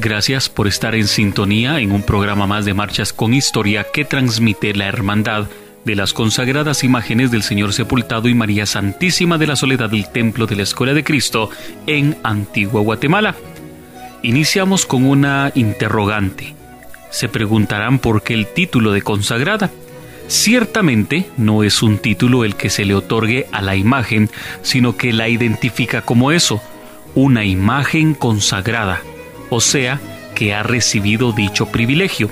Gracias por estar en sintonía en un programa más de Marchas con Historia que transmite la hermandad de las consagradas imágenes del Señor Sepultado y María Santísima de la Soledad del Templo de la Escuela de Cristo en Antigua Guatemala. Iniciamos con una interrogante. Se preguntarán por qué el título de consagrada. Ciertamente no es un título el que se le otorgue a la imagen, sino que la identifica como eso, una imagen consagrada, o sea, que ha recibido dicho privilegio.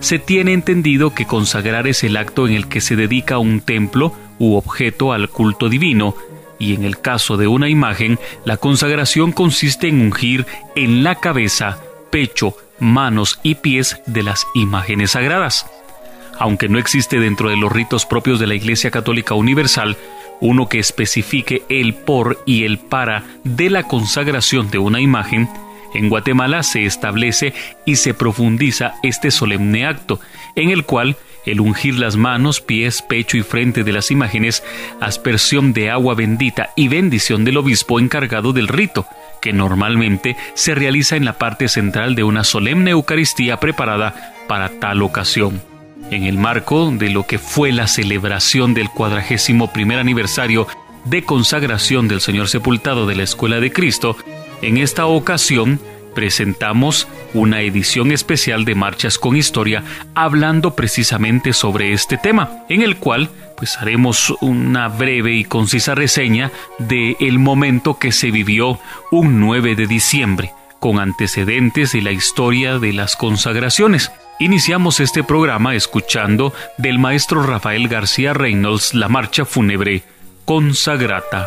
Se tiene entendido que consagrar es el acto en el que se dedica un templo u objeto al culto divino, y en el caso de una imagen, la consagración consiste en ungir en la cabeza, pecho, manos y pies de las imágenes sagradas. Aunque no existe dentro de los ritos propios de la Iglesia Católica Universal, uno que especifique el por y el para de la consagración de una imagen, en Guatemala se establece y se profundiza este solemne acto, en el cual el ungir las manos, pies, pecho y frente de las imágenes, aspersión de agua bendita y bendición del obispo encargado del rito, que normalmente se realiza en la parte central de una solemne Eucaristía preparada para tal ocasión. En el marco de lo que fue la celebración del cuadragésimo primer aniversario de consagración del Señor Sepultado de la Escuela de Cristo, en esta ocasión presentamos una edición especial de Marchas con Historia hablando precisamente sobre este tema, en el cual pues haremos una breve y concisa reseña de el momento que se vivió un 9 de diciembre, con antecedentes de la historia de las consagraciones. Iniciamos este programa escuchando del maestro Rafael García Reynolds la marcha fúnebre Consagrata.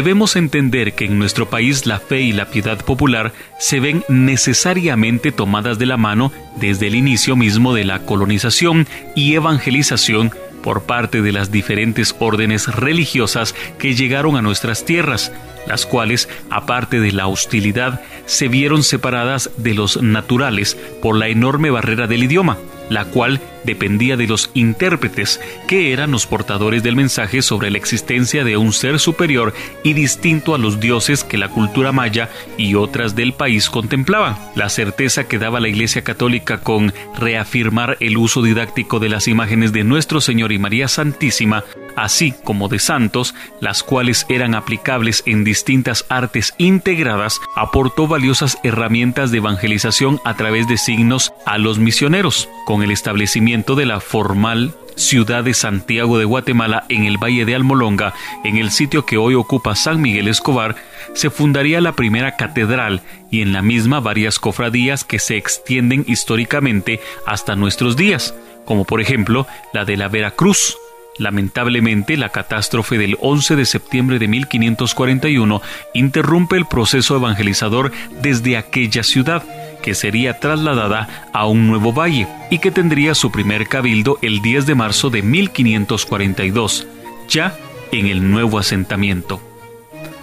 Debemos entender que en nuestro país la fe y la piedad popular se ven necesariamente tomadas de la mano desde el inicio mismo de la colonización y evangelización por parte de las diferentes órdenes religiosas que llegaron a nuestras tierras, las cuales, aparte de la hostilidad, se vieron separadas de los naturales por la enorme barrera del idioma, la cual dependía de los intérpretes, que eran los portadores del mensaje sobre la existencia de un ser superior y distinto a los dioses que la cultura maya y otras del país contemplaban. La certeza que daba la Iglesia Católica con reafirmar el uso didáctico de las imágenes de Nuestro Señor y María Santísima, así como de santos, las cuales eran aplicables en distintas artes integradas, aportó valiosas herramientas de evangelización a través de signos a los misioneros, con el establecimiento de la formal ciudad de Santiago de Guatemala en el Valle de Almolonga, en el sitio que hoy ocupa San Miguel Escobar, se fundaría la primera catedral y en la misma varias cofradías que se extienden históricamente hasta nuestros días, como por ejemplo la de la Veracruz. Lamentablemente, la catástrofe del 11 de septiembre de 1541 interrumpe el proceso evangelizador desde aquella ciudad, que sería trasladada a un nuevo valle y que tendría su primer cabildo el 10 de marzo de 1542, ya en el nuevo asentamiento.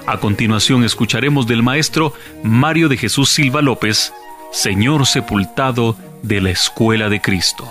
A continuación escucharemos del maestro Mario de Jesús Silva López, Señor sepultado de la Escuela de Cristo.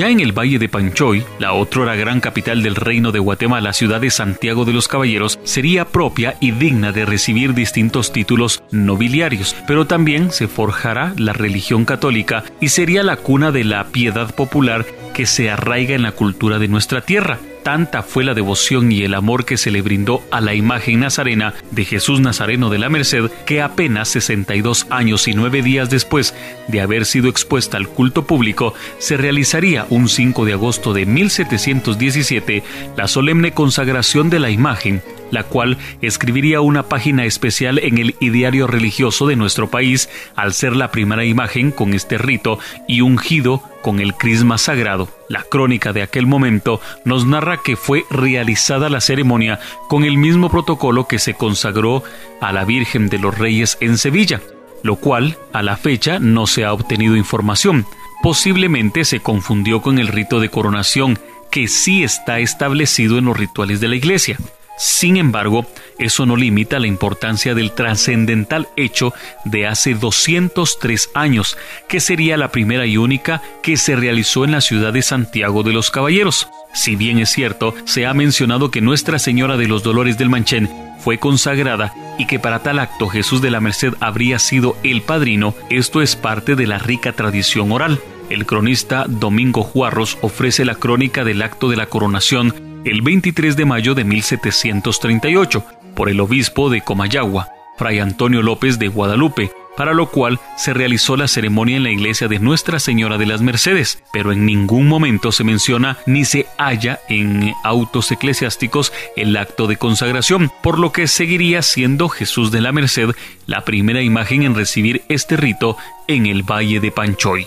Ya en el Valle de Panchoy, la otrora gran capital del reino de Guatemala, la ciudad de Santiago de los Caballeros, sería propia y digna de recibir distintos títulos nobiliarios, pero también se forjará la religión católica y sería la cuna de la piedad popular que se arraiga en la cultura de nuestra tierra. Tanta fue la devoción y el amor que se le brindó a la imagen nazarena de Jesús Nazareno de la Merced que apenas 62 años y nueve días después de haber sido expuesta al culto público, se realizaría un 5 de agosto de 1717 la solemne consagración de la imagen la cual escribiría una página especial en el ideario religioso de nuestro país al ser la primera imagen con este rito y ungido con el crisma sagrado. La crónica de aquel momento nos narra que fue realizada la ceremonia con el mismo protocolo que se consagró a la Virgen de los Reyes en Sevilla, lo cual a la fecha no se ha obtenido información. Posiblemente se confundió con el rito de coronación, que sí está establecido en los rituales de la Iglesia. Sin embargo, eso no limita la importancia del trascendental hecho de hace 203 años, que sería la primera y única que se realizó en la ciudad de Santiago de los Caballeros. Si bien es cierto, se ha mencionado que Nuestra Señora de los Dolores del Manchén fue consagrada y que para tal acto Jesús de la Merced habría sido el padrino, esto es parte de la rica tradición oral. El cronista Domingo Juarros ofrece la crónica del acto de la coronación el 23 de mayo de 1738 por el obispo de Comayagua, Fray Antonio López de Guadalupe, para lo cual se realizó la ceremonia en la iglesia de Nuestra Señora de las Mercedes, pero en ningún momento se menciona ni se halla en autos eclesiásticos el acto de consagración, por lo que seguiría siendo Jesús de la Merced la primera imagen en recibir este rito en el Valle de Panchoy.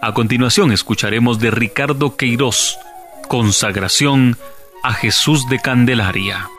A continuación escucharemos de Ricardo Queiroz, Consagración a Jesús de Candelaria.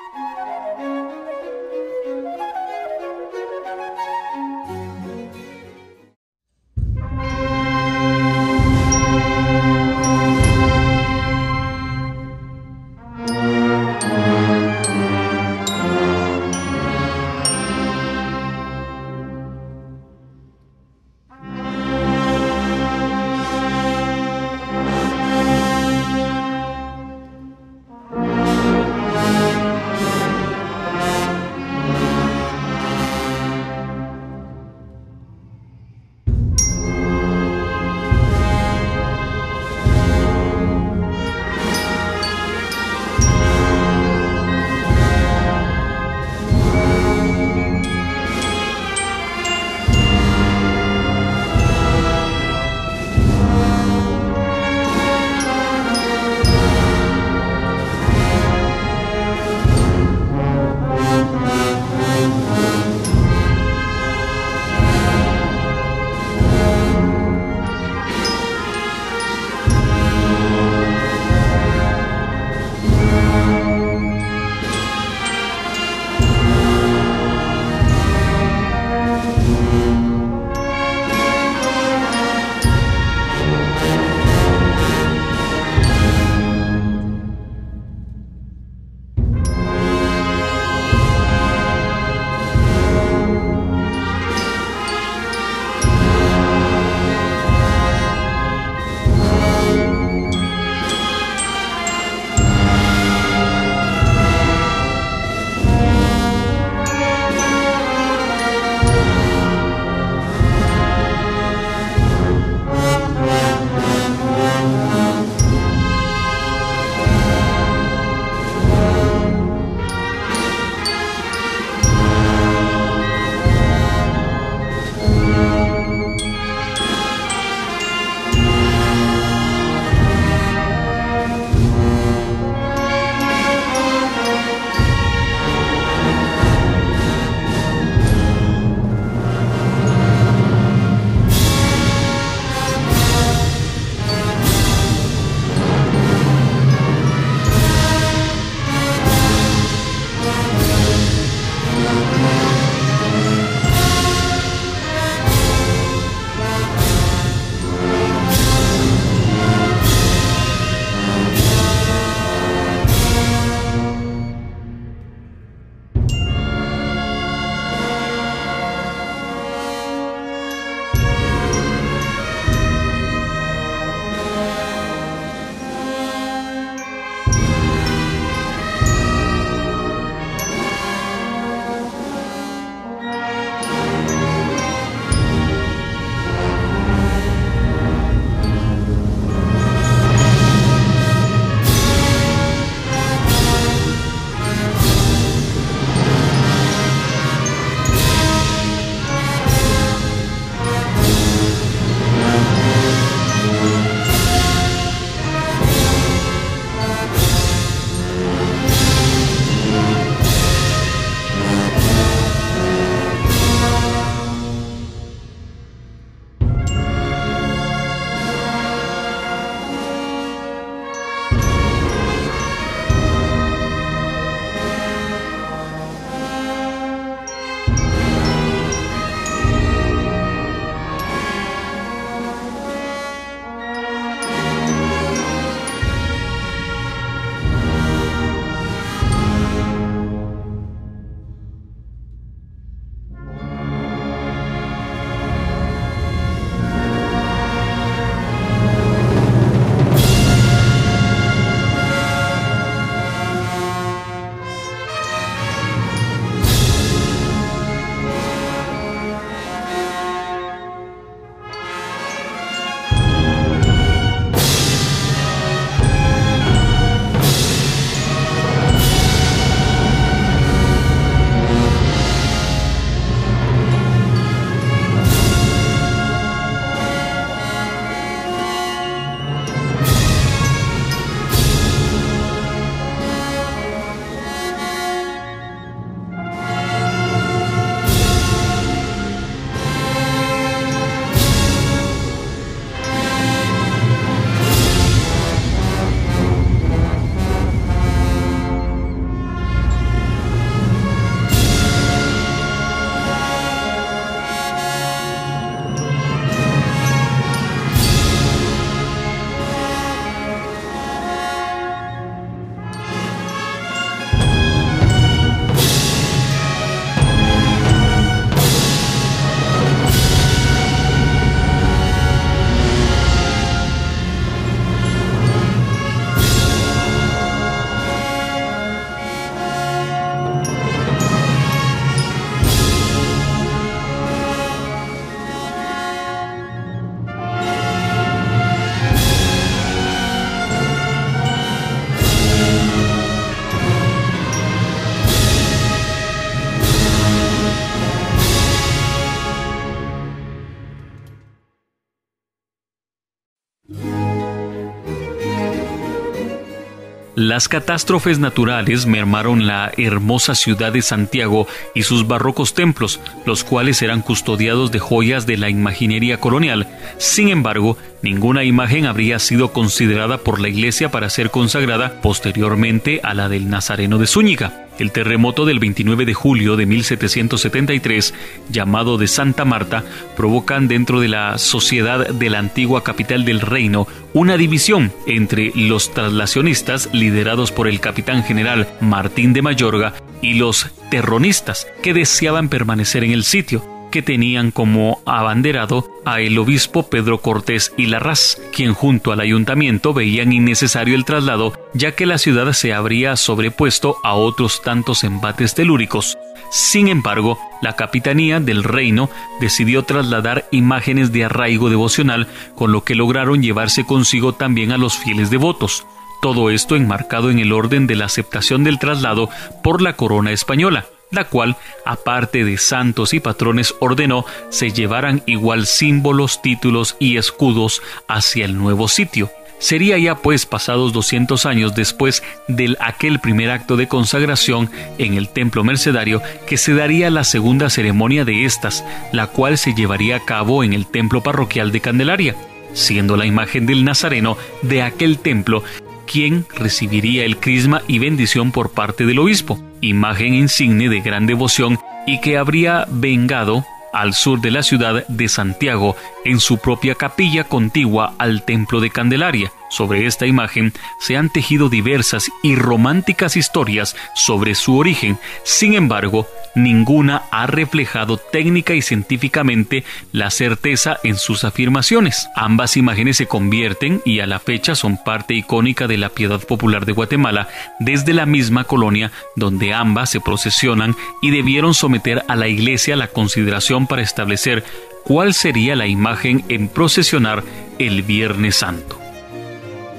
Las catástrofes naturales mermaron la hermosa ciudad de Santiago y sus barrocos templos, los cuales eran custodiados de joyas de la imaginería colonial. Sin embargo, ninguna imagen habría sido considerada por la Iglesia para ser consagrada posteriormente a la del Nazareno de Zúñiga. El terremoto del 29 de julio de 1773, llamado de Santa Marta, provocan dentro de la sociedad de la antigua capital del reino una división entre los traslacionistas liderados por el capitán general Martín de Mayorga y los terronistas que deseaban permanecer en el sitio que tenían como abanderado a el obispo Pedro Cortés y Larraz, quien junto al ayuntamiento veían innecesario el traslado, ya que la ciudad se habría sobrepuesto a otros tantos embates telúricos. Sin embargo, la capitanía del reino decidió trasladar imágenes de arraigo devocional, con lo que lograron llevarse consigo también a los fieles devotos. Todo esto enmarcado en el orden de la aceptación del traslado por la corona española la cual, aparte de santos y patrones, ordenó se llevaran igual símbolos, títulos y escudos hacia el nuevo sitio. Sería ya pues pasados 200 años después del aquel primer acto de consagración en el templo mercedario que se daría la segunda ceremonia de estas, la cual se llevaría a cabo en el templo parroquial de Candelaria, siendo la imagen del Nazareno de aquel templo quien recibiría el crisma y bendición por parte del obispo, imagen insigne de gran devoción y que habría vengado al sur de la ciudad de Santiago, en su propia capilla contigua al templo de Candelaria. Sobre esta imagen se han tejido diversas y románticas historias sobre su origen, sin embargo, ninguna ha reflejado técnica y científicamente la certeza en sus afirmaciones. Ambas imágenes se convierten y a la fecha son parte icónica de la piedad popular de Guatemala desde la misma colonia donde ambas se procesionan y debieron someter a la iglesia la consideración para establecer cuál sería la imagen en procesionar el Viernes Santo.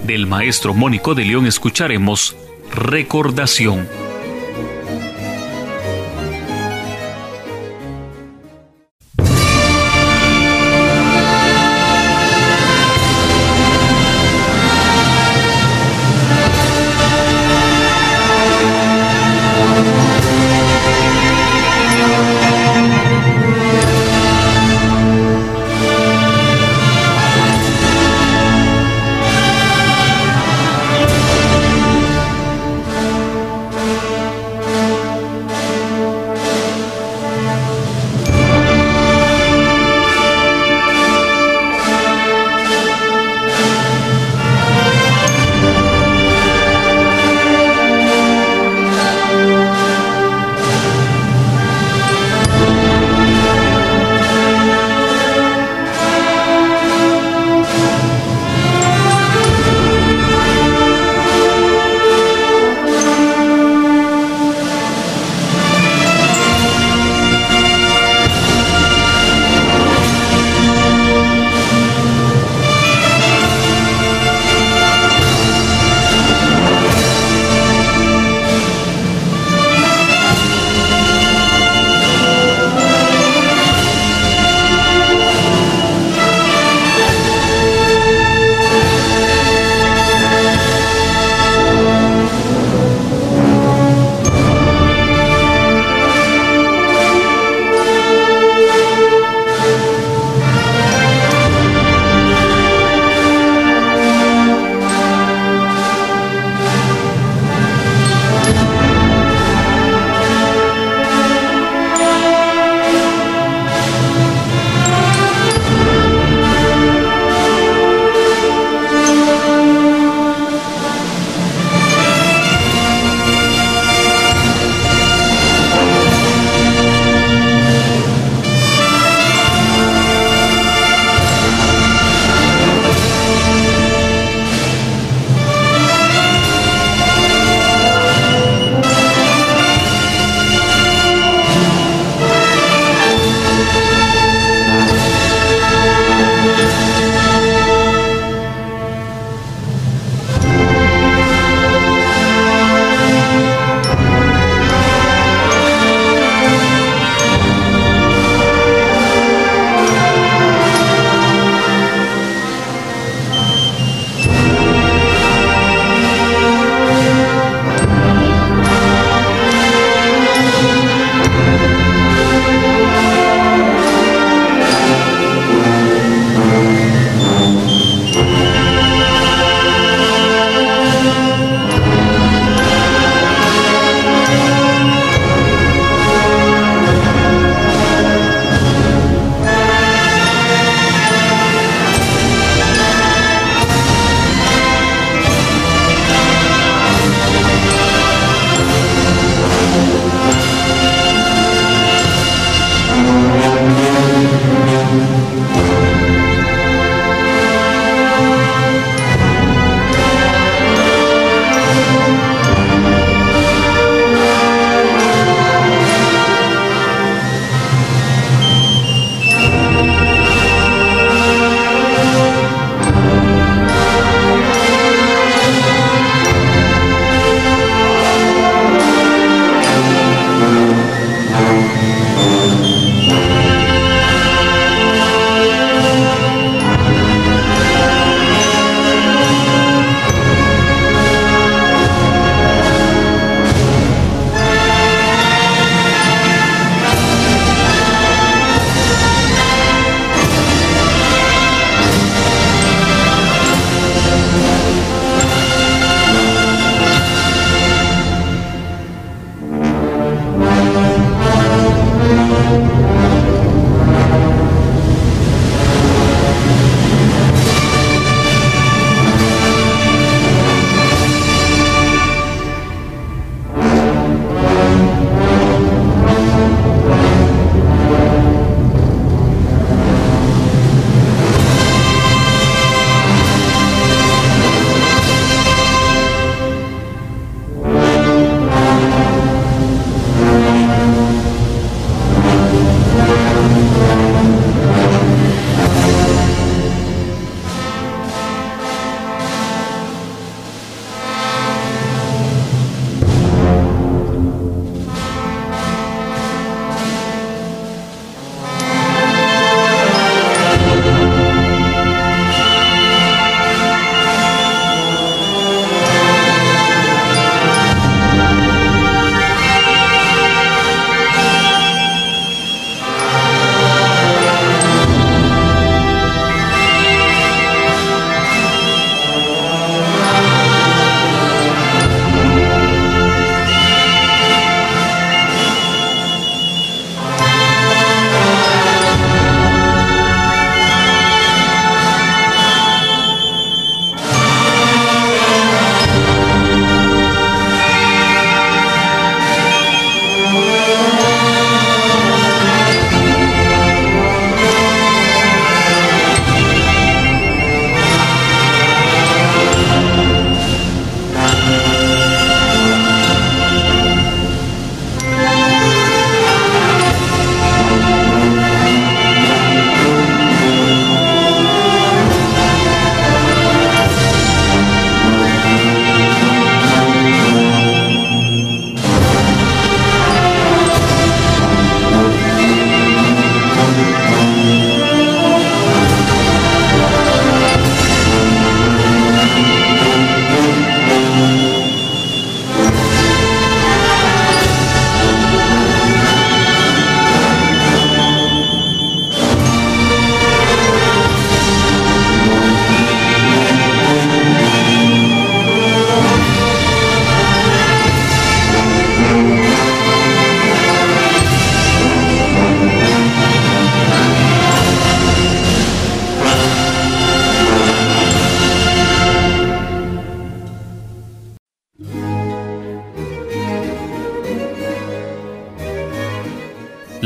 Del maestro Mónico de León escucharemos Recordación.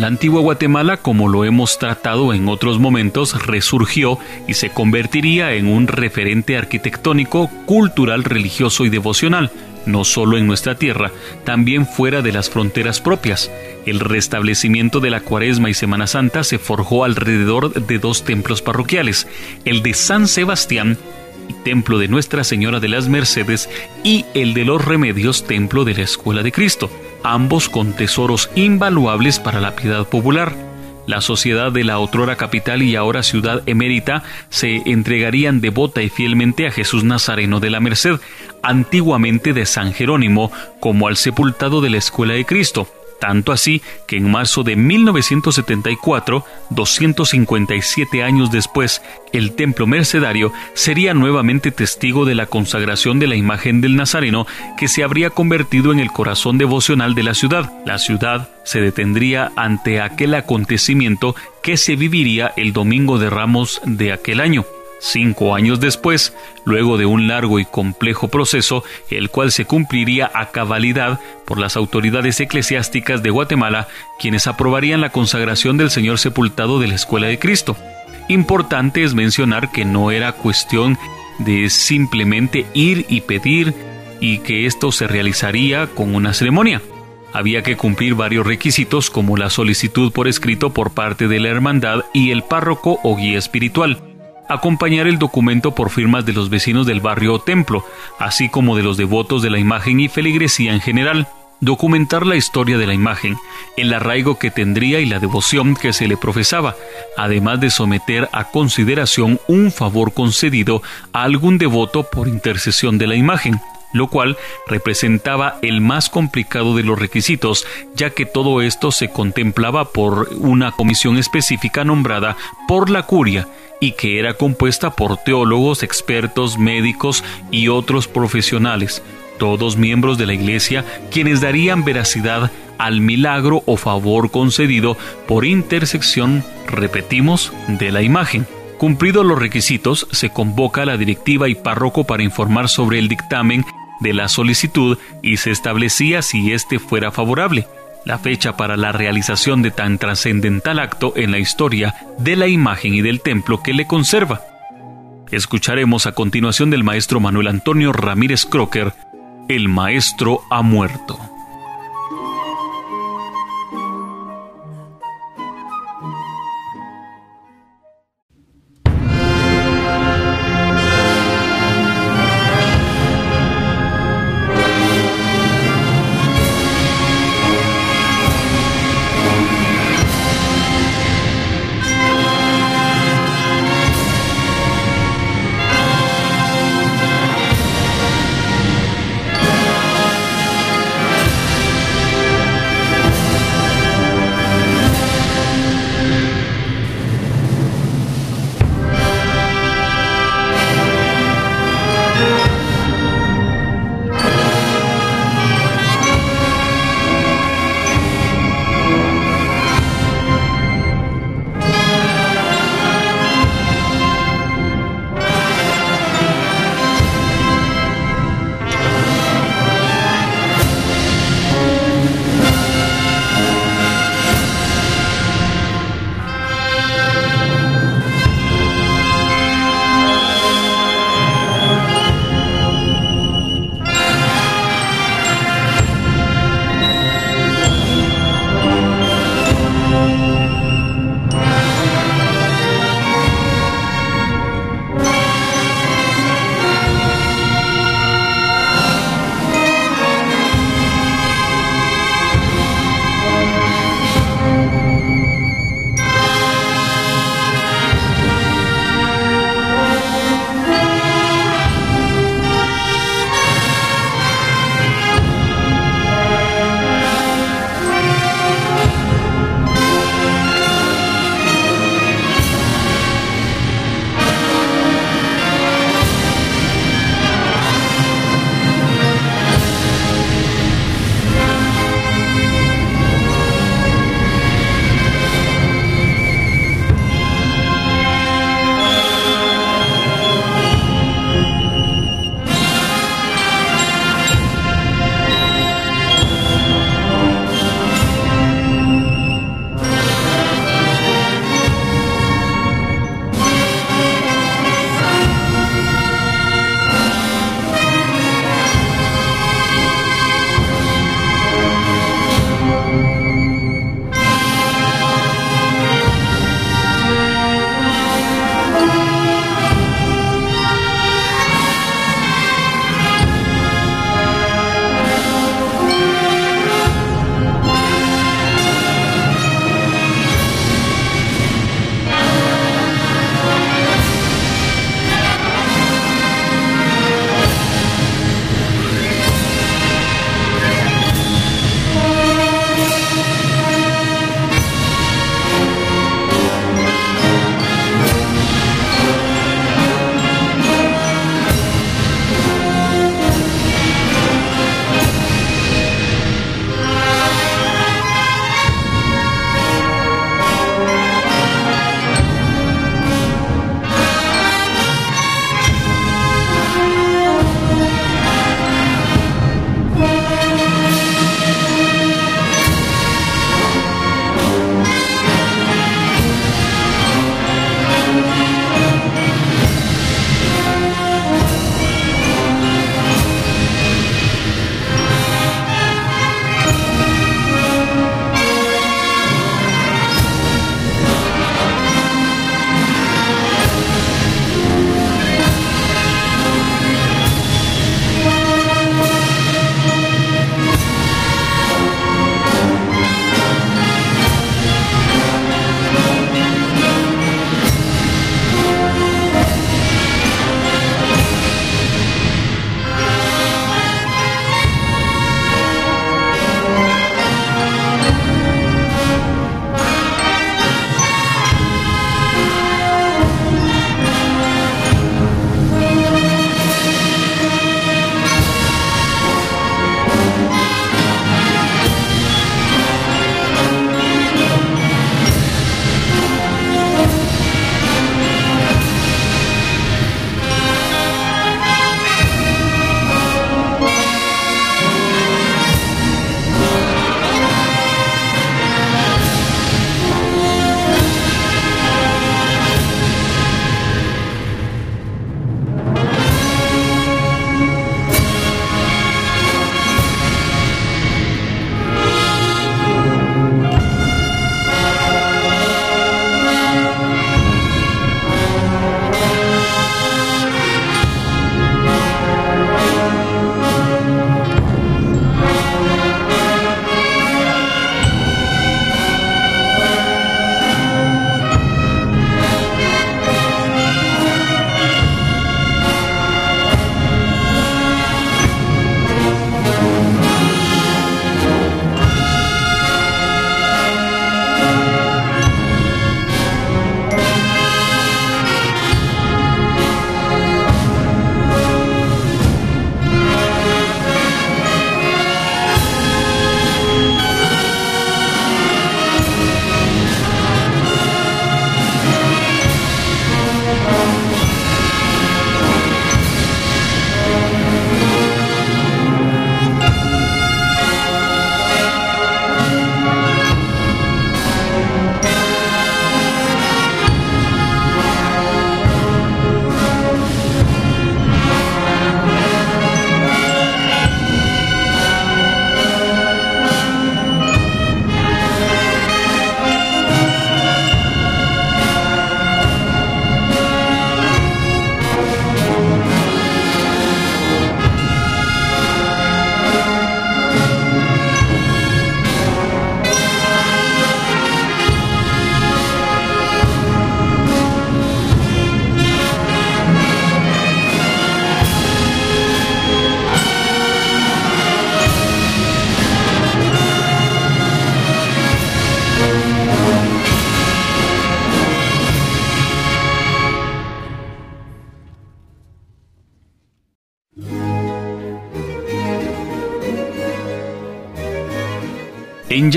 Antigua Guatemala, como lo hemos tratado en otros momentos, resurgió y se convertiría en un referente arquitectónico, cultural, religioso y devocional, no solo en nuestra tierra, también fuera de las fronteras propias. El restablecimiento de la Cuaresma y Semana Santa se forjó alrededor de dos templos parroquiales, el de San Sebastián templo de Nuestra Señora de las Mercedes, y el de los Remedios, templo de la Escuela de Cristo, ambos con tesoros invaluables para la piedad popular. La sociedad de la otrora capital y ahora ciudad emérita se entregarían devota y fielmente a Jesús Nazareno de la Merced, antiguamente de San Jerónimo, como al sepultado de la Escuela de Cristo, tanto así que en marzo de 1974, 257 años después, el templo mercedario sería nuevamente testigo de la consagración de la imagen del Nazareno que se habría convertido en el corazón devocional de la ciudad. La ciudad se detendría ante aquel acontecimiento que se viviría el domingo de Ramos de aquel año. Cinco años después, luego de un largo y complejo proceso, el cual se cumpliría a cabalidad por las autoridades eclesiásticas de Guatemala, quienes aprobarían la consagración del Señor sepultado de la Escuela de Cristo. Importante es mencionar que no era cuestión de simplemente ir y pedir y que esto se realizaría con una ceremonia. Había que cumplir varios requisitos como la solicitud por escrito por parte de la hermandad y el párroco o guía espiritual acompañar el documento por firmas de los vecinos del barrio o templo, así como de los devotos de la imagen y feligresía en general, documentar la historia de la imagen, el arraigo que tendría y la devoción que se le profesaba, además de someter a consideración un favor concedido a algún devoto por intercesión de la imagen, lo cual representaba el más complicado de los requisitos, ya que todo esto se contemplaba por una comisión específica nombrada por la curia y que era compuesta por teólogos, expertos, médicos y otros profesionales, todos miembros de la Iglesia, quienes darían veracidad al milagro o favor concedido por intersección, repetimos, de la imagen. Cumplidos los requisitos, se convoca a la directiva y párroco para informar sobre el dictamen de la solicitud y se establecía si éste fuera favorable la fecha para la realización de tan trascendental acto en la historia de la imagen y del templo que le conserva. Escucharemos a continuación del maestro Manuel Antonio Ramírez Crocker, El Maestro ha muerto.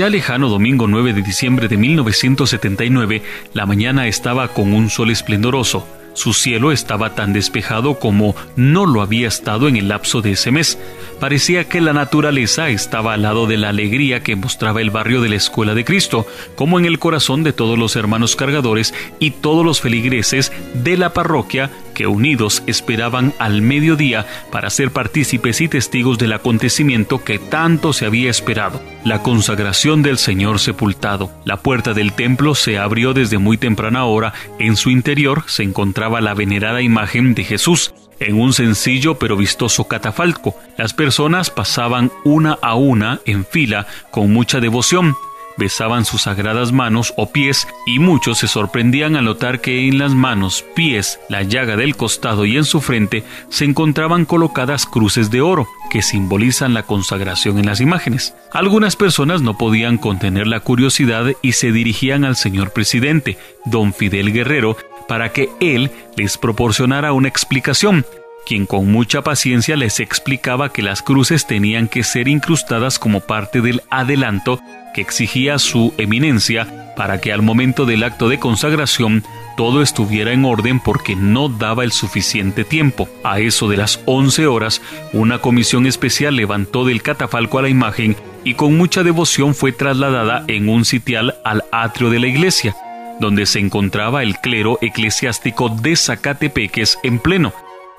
Ya lejano domingo 9 de diciembre de 1979, la mañana estaba con un sol esplendoroso. Su cielo estaba tan despejado como no lo había estado en el lapso de ese mes. Parecía que la naturaleza estaba al lado de la alegría que mostraba el barrio de la Escuela de Cristo, como en el corazón de todos los hermanos cargadores y todos los feligreses de la parroquia que unidos esperaban al mediodía para ser partícipes y testigos del acontecimiento que tanto se había esperado, la consagración del Señor sepultado. La puerta del templo se abrió desde muy temprana hora, en su interior se encontraba la venerada imagen de Jesús, en un sencillo pero vistoso catafalco. Las personas pasaban una a una en fila con mucha devoción besaban sus sagradas manos o pies y muchos se sorprendían al notar que en las manos, pies, la llaga del costado y en su frente se encontraban colocadas cruces de oro que simbolizan la consagración en las imágenes. Algunas personas no podían contener la curiosidad y se dirigían al señor presidente, don Fidel Guerrero, para que él les proporcionara una explicación, quien con mucha paciencia les explicaba que las cruces tenían que ser incrustadas como parte del adelanto que exigía su eminencia para que al momento del acto de consagración todo estuviera en orden porque no daba el suficiente tiempo. A eso de las 11 horas, una comisión especial levantó del catafalco a la imagen y con mucha devoción fue trasladada en un sitial al atrio de la iglesia, donde se encontraba el clero eclesiástico de Zacatepeques en pleno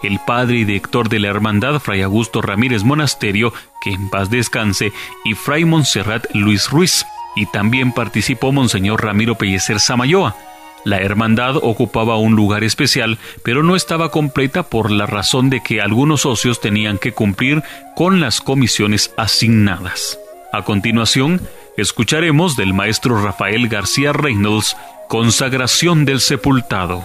el padre y director de la hermandad, Fray Augusto Ramírez Monasterio, que en paz descanse, y Fray Montserrat Luis Ruiz, y también participó Monseñor Ramiro Pellecer Samayoa. La hermandad ocupaba un lugar especial, pero no estaba completa por la razón de que algunos socios tenían que cumplir con las comisiones asignadas. A continuación, escucharemos del maestro Rafael García Reynolds, Consagración del Sepultado.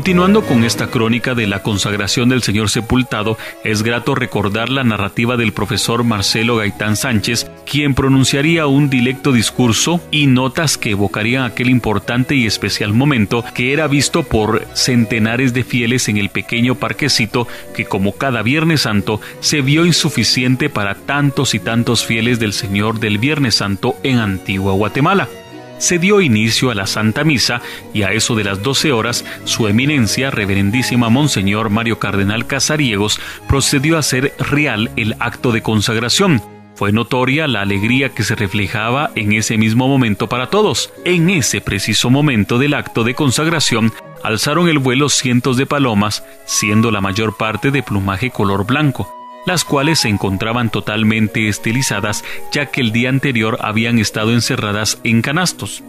Continuando con esta crónica de la consagración del Señor sepultado, es grato recordar la narrativa del profesor Marcelo Gaitán Sánchez, quien pronunciaría un dilecto discurso y notas que evocarían aquel importante y especial momento que era visto por centenares de fieles en el pequeño parquecito que como cada Viernes Santo se vio insuficiente para tantos y tantos fieles del Señor del Viernes Santo en Antigua Guatemala se dio inicio a la Santa Misa y a eso de las doce horas, su eminencia, reverendísima Monseñor Mario Cardenal Casariegos, procedió a hacer real el acto de consagración. Fue notoria la alegría que se reflejaba en ese mismo momento para todos. En ese preciso momento del acto de consagración, alzaron el vuelo cientos de palomas, siendo la mayor parte de plumaje color blanco las cuales se encontraban totalmente estilizadas ya que el día anterior habían estado encerradas en canastos.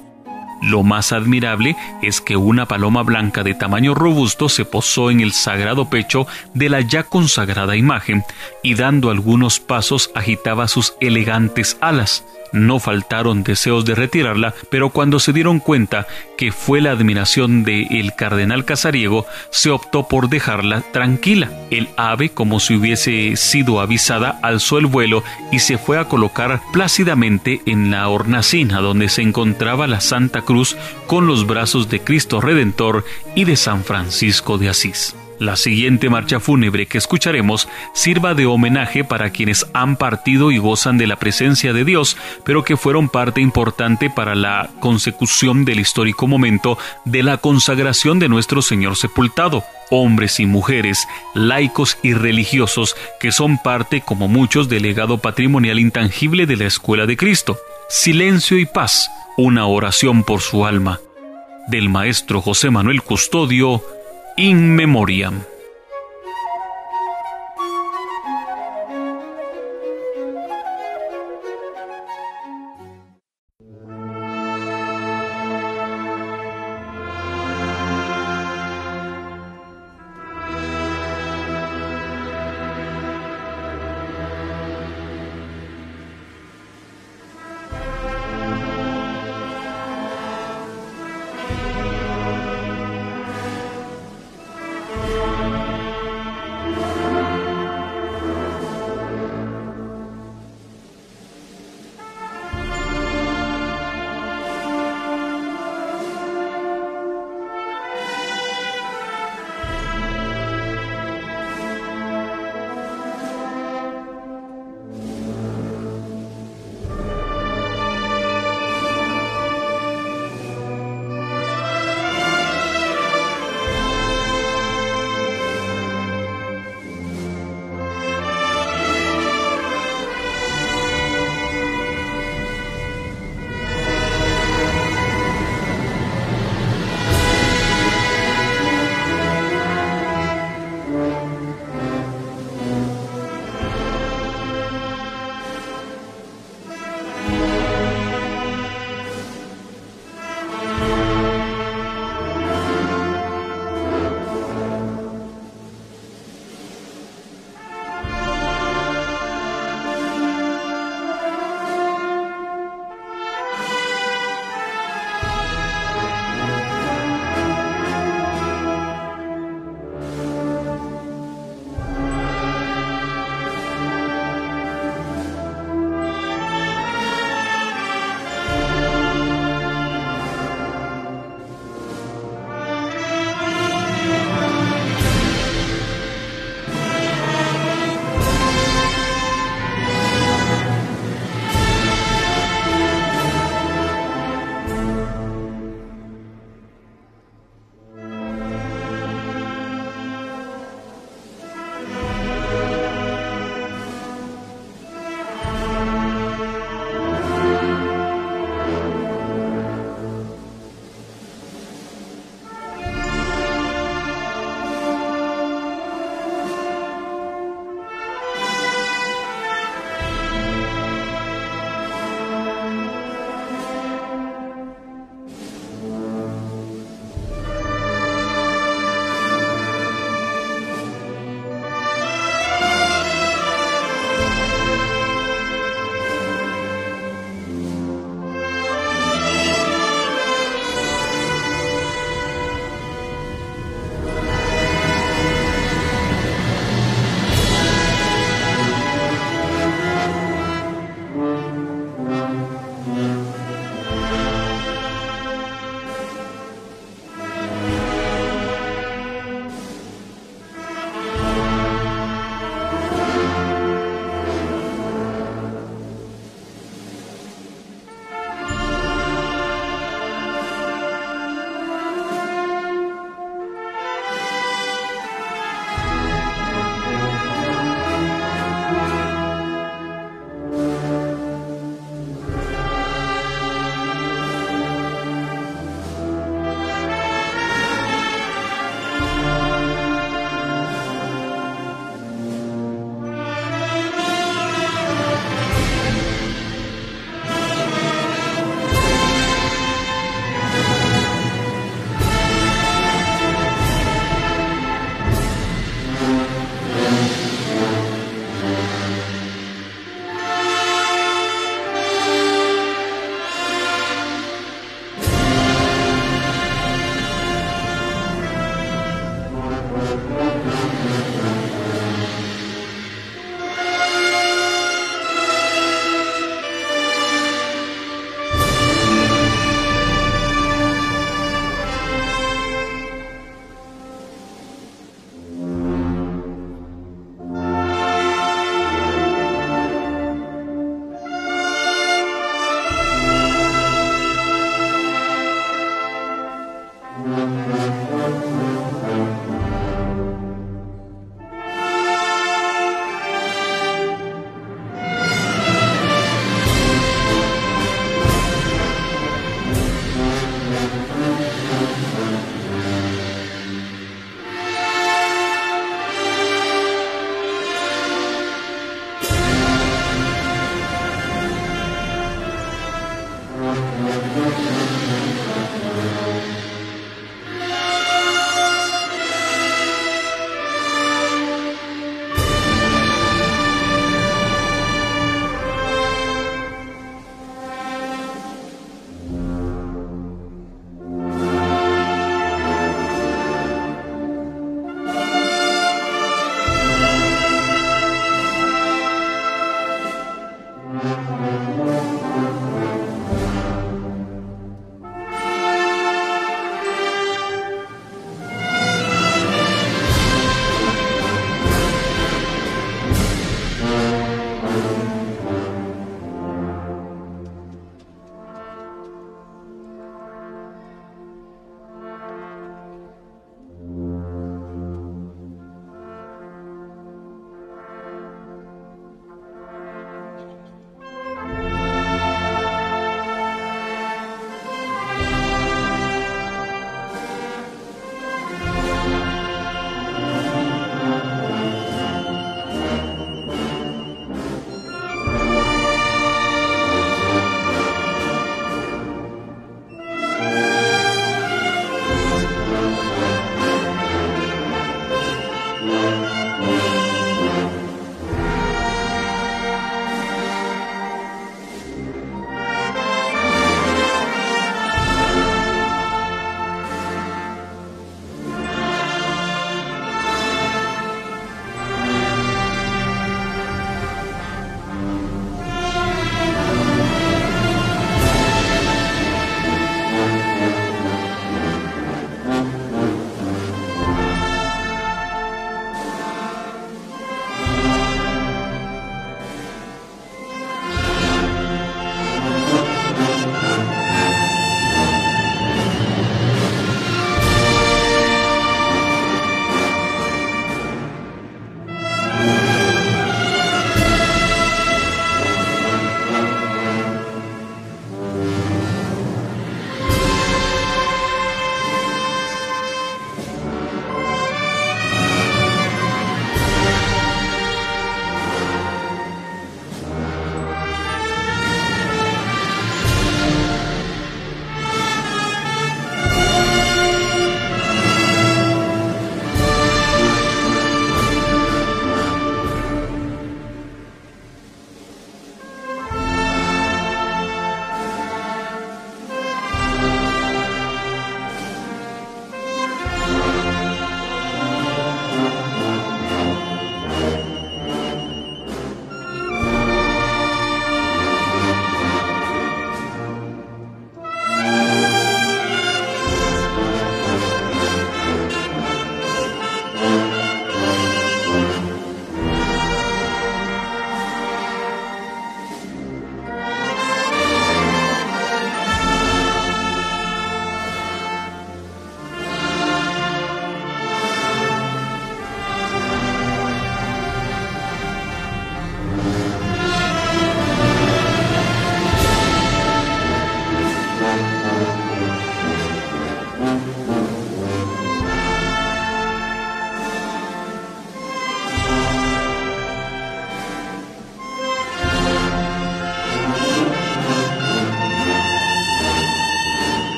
Lo más admirable es que una paloma blanca de tamaño robusto se posó en el sagrado pecho de la ya consagrada imagen y dando algunos pasos agitaba sus elegantes alas. No faltaron deseos de retirarla, pero cuando se dieron cuenta que fue la admiración de el cardenal Casariego, se optó por dejarla tranquila. El ave, como si hubiese sido avisada, alzó el vuelo y se fue a colocar plácidamente en la hornacina donde se encontraba la Santa Cruz con los brazos de Cristo Redentor y de San Francisco de Asís. La siguiente marcha fúnebre que escucharemos sirva de homenaje para quienes han partido y gozan de la presencia de Dios, pero que fueron parte importante para la consecución del histórico momento de la consagración de nuestro Señor sepultado hombres y mujeres, laicos y religiosos, que son parte, como muchos, del legado patrimonial intangible de la Escuela de Cristo. Silencio y paz, una oración por su alma. Del maestro José Manuel Custodio, in memoriam.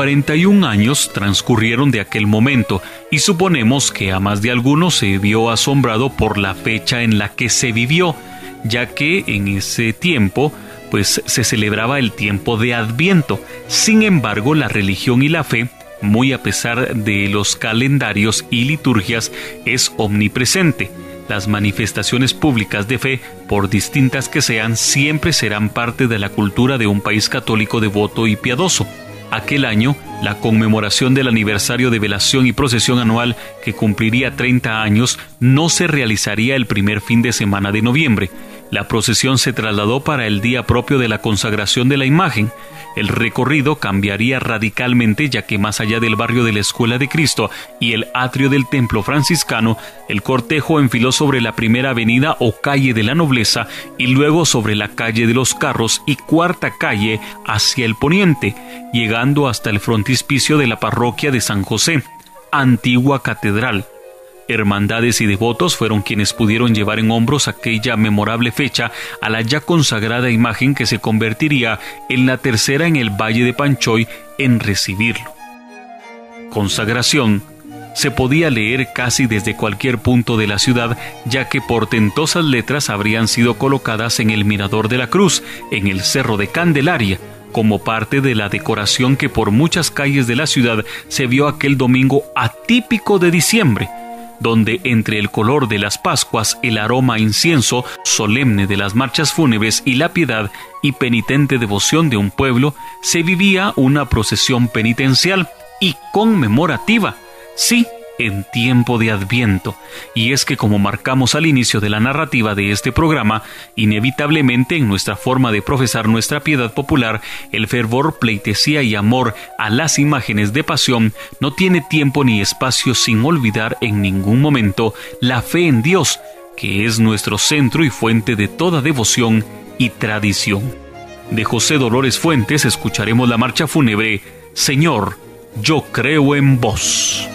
41 años transcurrieron de aquel momento y suponemos que a más de alguno se vio asombrado por la fecha en la que se vivió, ya que en ese tiempo pues se celebraba el tiempo de Adviento. Sin embargo, la religión y la fe, muy a pesar de los calendarios y liturgias, es omnipresente. Las manifestaciones públicas de fe, por distintas que sean, siempre serán parte de la cultura de un país católico devoto y piadoso. Aquel año, la conmemoración del aniversario de velación y procesión anual, que cumpliría 30 años, no se realizaría el primer fin de semana de noviembre. La procesión se trasladó para el día propio de la consagración de la imagen, el recorrido cambiaría radicalmente ya que más allá del barrio de la Escuela de Cristo y el atrio del templo franciscano, el cortejo enfiló sobre la primera avenida o calle de la nobleza y luego sobre la calle de los carros y cuarta calle hacia el poniente, llegando hasta el frontispicio de la parroquia de San José, antigua catedral hermandades y devotos fueron quienes pudieron llevar en hombros aquella memorable fecha a la ya consagrada imagen que se convertiría en la tercera en el Valle de Panchoy en recibirlo. Consagración se podía leer casi desde cualquier punto de la ciudad, ya que portentosas letras habrían sido colocadas en el Mirador de la Cruz, en el Cerro de Candelaria, como parte de la decoración que por muchas calles de la ciudad se vio aquel domingo atípico de diciembre, donde entre el color de las Pascuas, el aroma incienso solemne de las marchas fúnebres y la piedad y penitente devoción de un pueblo, se vivía una procesión penitencial y conmemorativa. Sí, en tiempo de Adviento, y es que como marcamos al inicio de la narrativa de este programa, inevitablemente en nuestra forma de profesar nuestra piedad popular, el fervor, pleitesía y amor a las imágenes de pasión no tiene tiempo ni espacio sin olvidar en ningún momento la fe en Dios, que es nuestro centro y fuente de toda devoción y tradición. De José Dolores Fuentes escucharemos la marcha fúnebre Señor, yo creo en vos.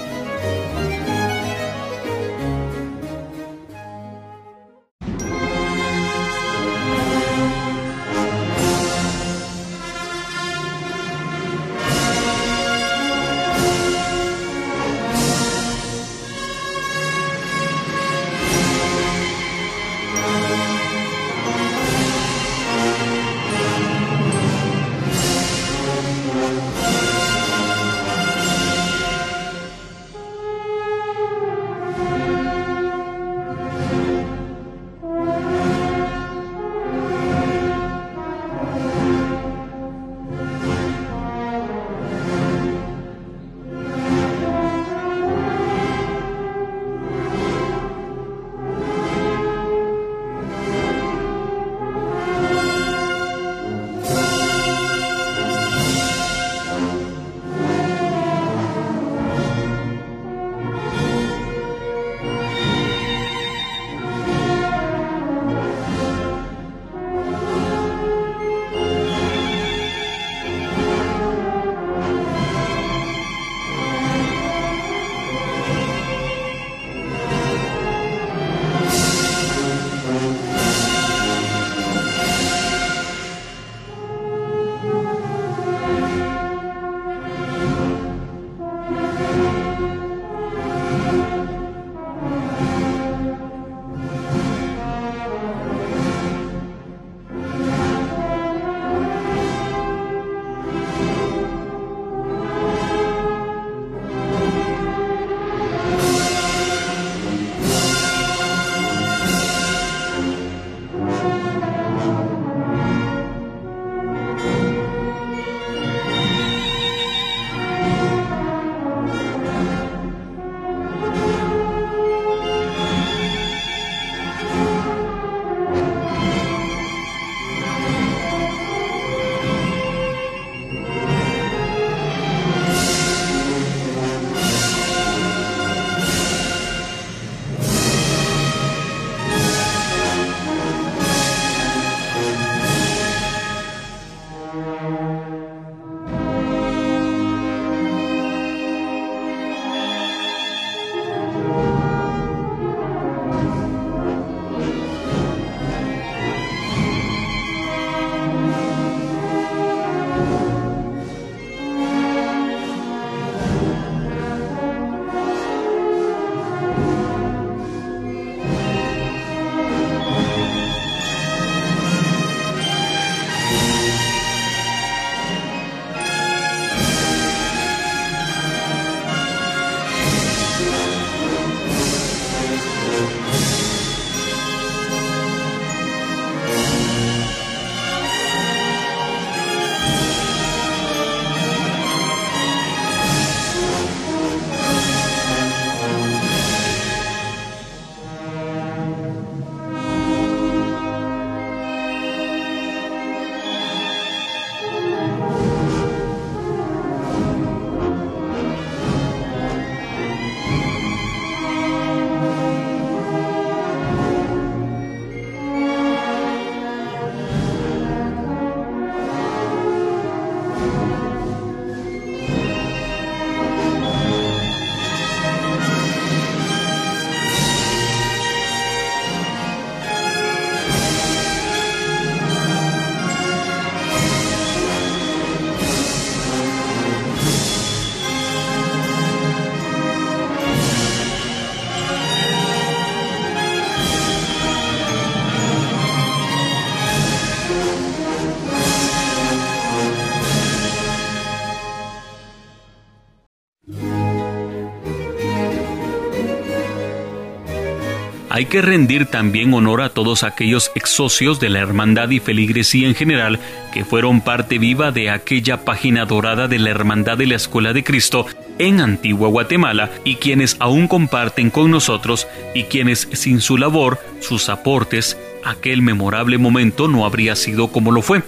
Hay que rendir también honor a todos aquellos ex socios de la hermandad y feligresía en general que fueron parte viva de aquella página dorada de la hermandad de la Escuela de Cristo en Antigua Guatemala y quienes aún comparten con nosotros y quienes sin su labor, sus aportes, aquel memorable momento no habría sido como lo fue.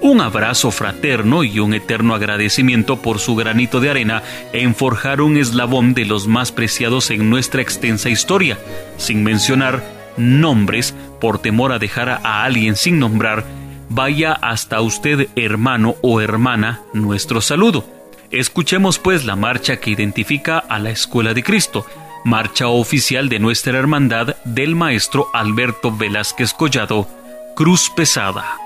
Un abrazo fraterno y un eterno agradecimiento por su granito de arena en forjar un eslabón de los más preciados en nuestra extensa historia, sin mencionar nombres por temor a dejar a alguien sin nombrar, vaya hasta usted hermano o hermana nuestro saludo. Escuchemos pues la marcha que identifica a la Escuela de Cristo, marcha oficial de nuestra hermandad del maestro Alberto Velázquez Collado, Cruz Pesada.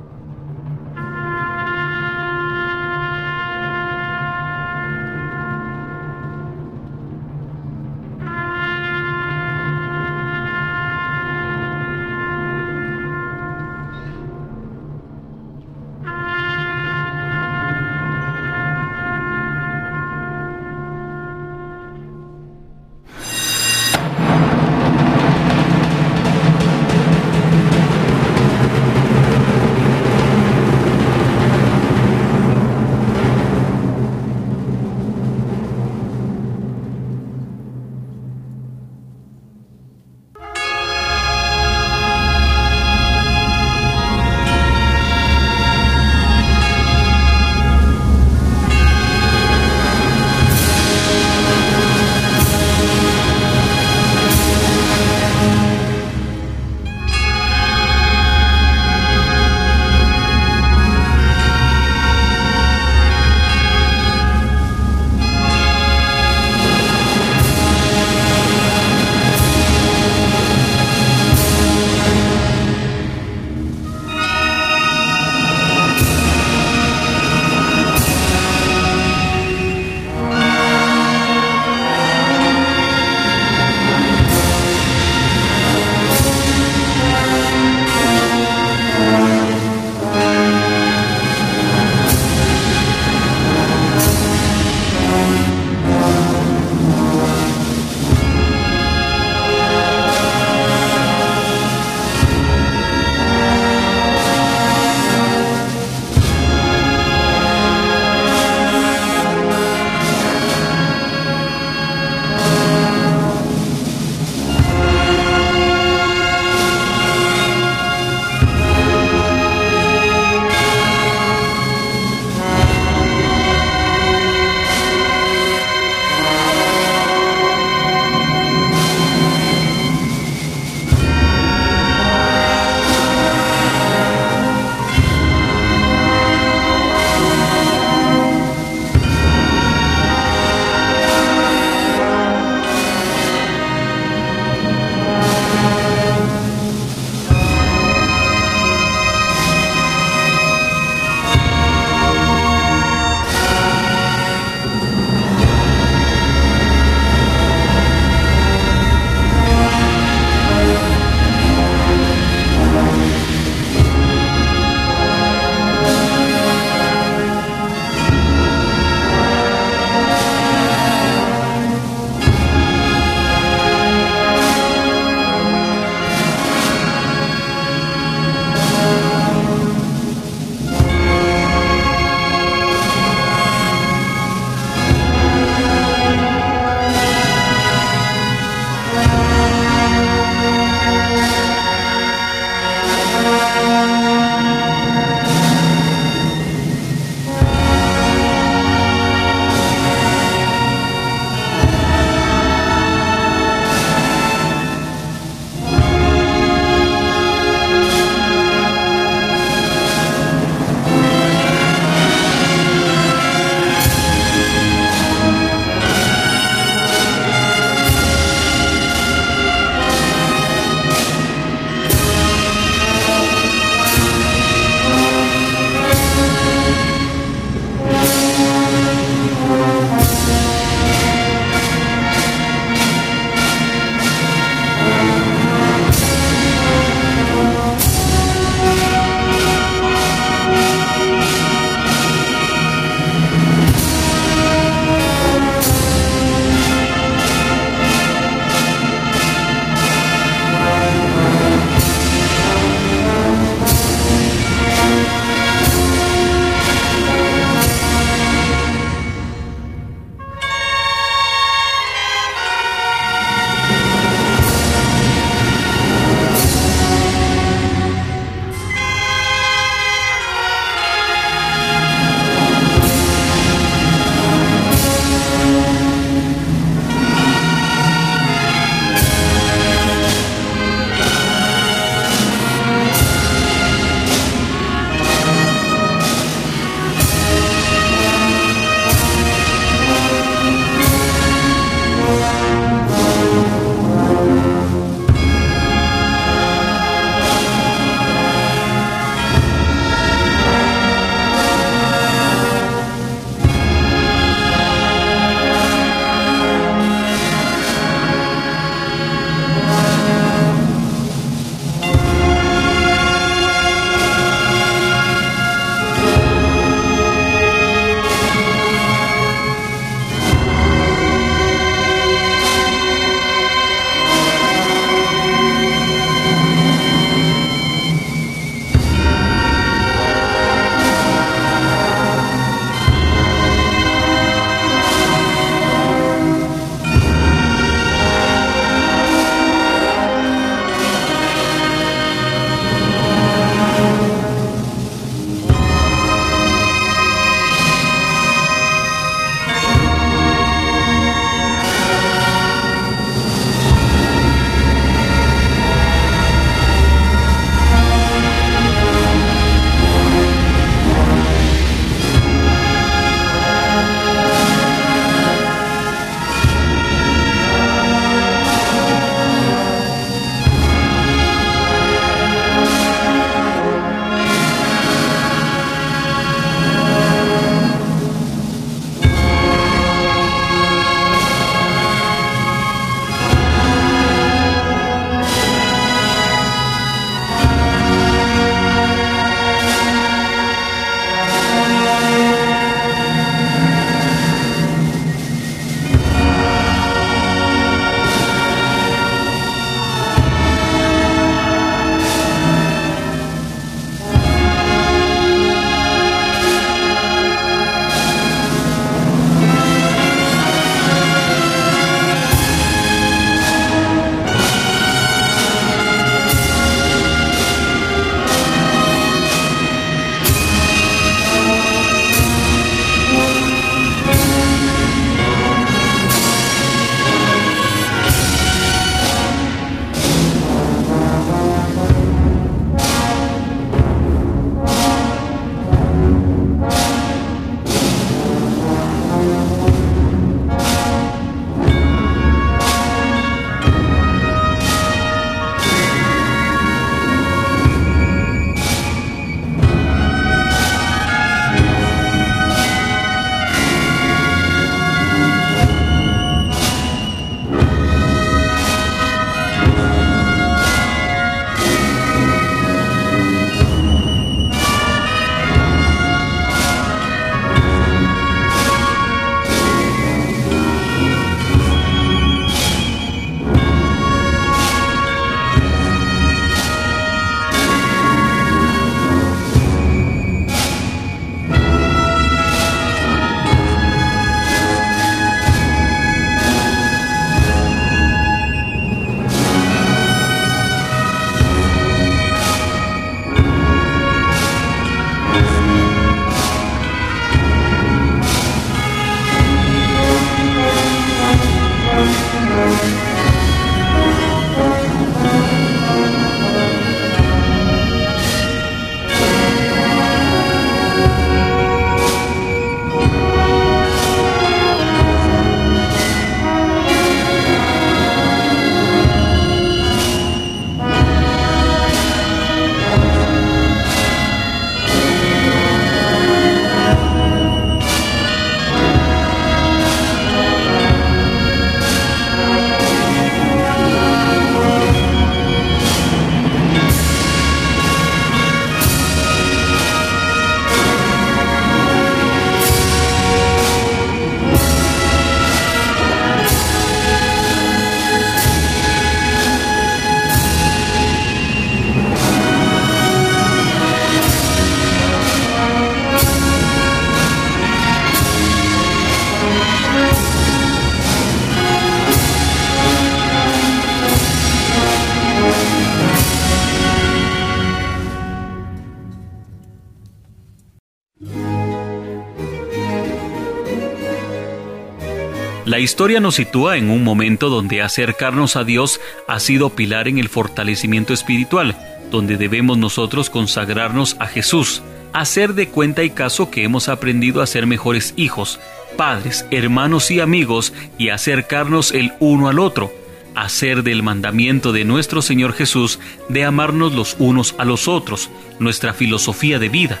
Historia nos sitúa en un momento donde acercarnos a Dios ha sido pilar en el fortalecimiento espiritual, donde debemos nosotros consagrarnos a Jesús, hacer de cuenta y caso que hemos aprendido a ser mejores hijos, padres, hermanos y amigos y acercarnos el uno al otro, hacer del mandamiento de nuestro Señor Jesús de amarnos los unos a los otros, nuestra filosofía de vida.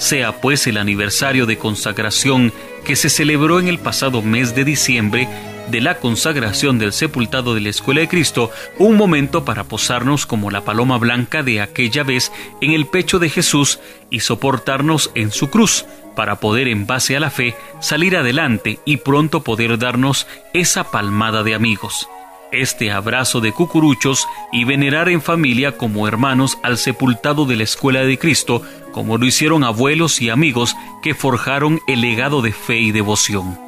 Sea pues el aniversario de consagración que se celebró en el pasado mes de diciembre de la consagración del sepultado de la Escuela de Cristo, un momento para posarnos como la paloma blanca de aquella vez en el pecho de Jesús y soportarnos en su cruz, para poder en base a la fe salir adelante y pronto poder darnos esa palmada de amigos este abrazo de cucuruchos y venerar en familia como hermanos al sepultado de la Escuela de Cristo, como lo hicieron abuelos y amigos que forjaron el legado de fe y devoción.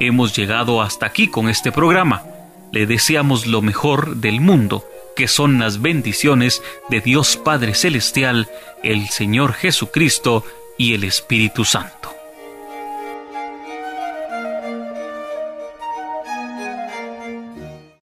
Hemos llegado hasta aquí con este programa. Le deseamos lo mejor del mundo, que son las bendiciones de Dios Padre Celestial, el Señor Jesucristo y el Espíritu Santo.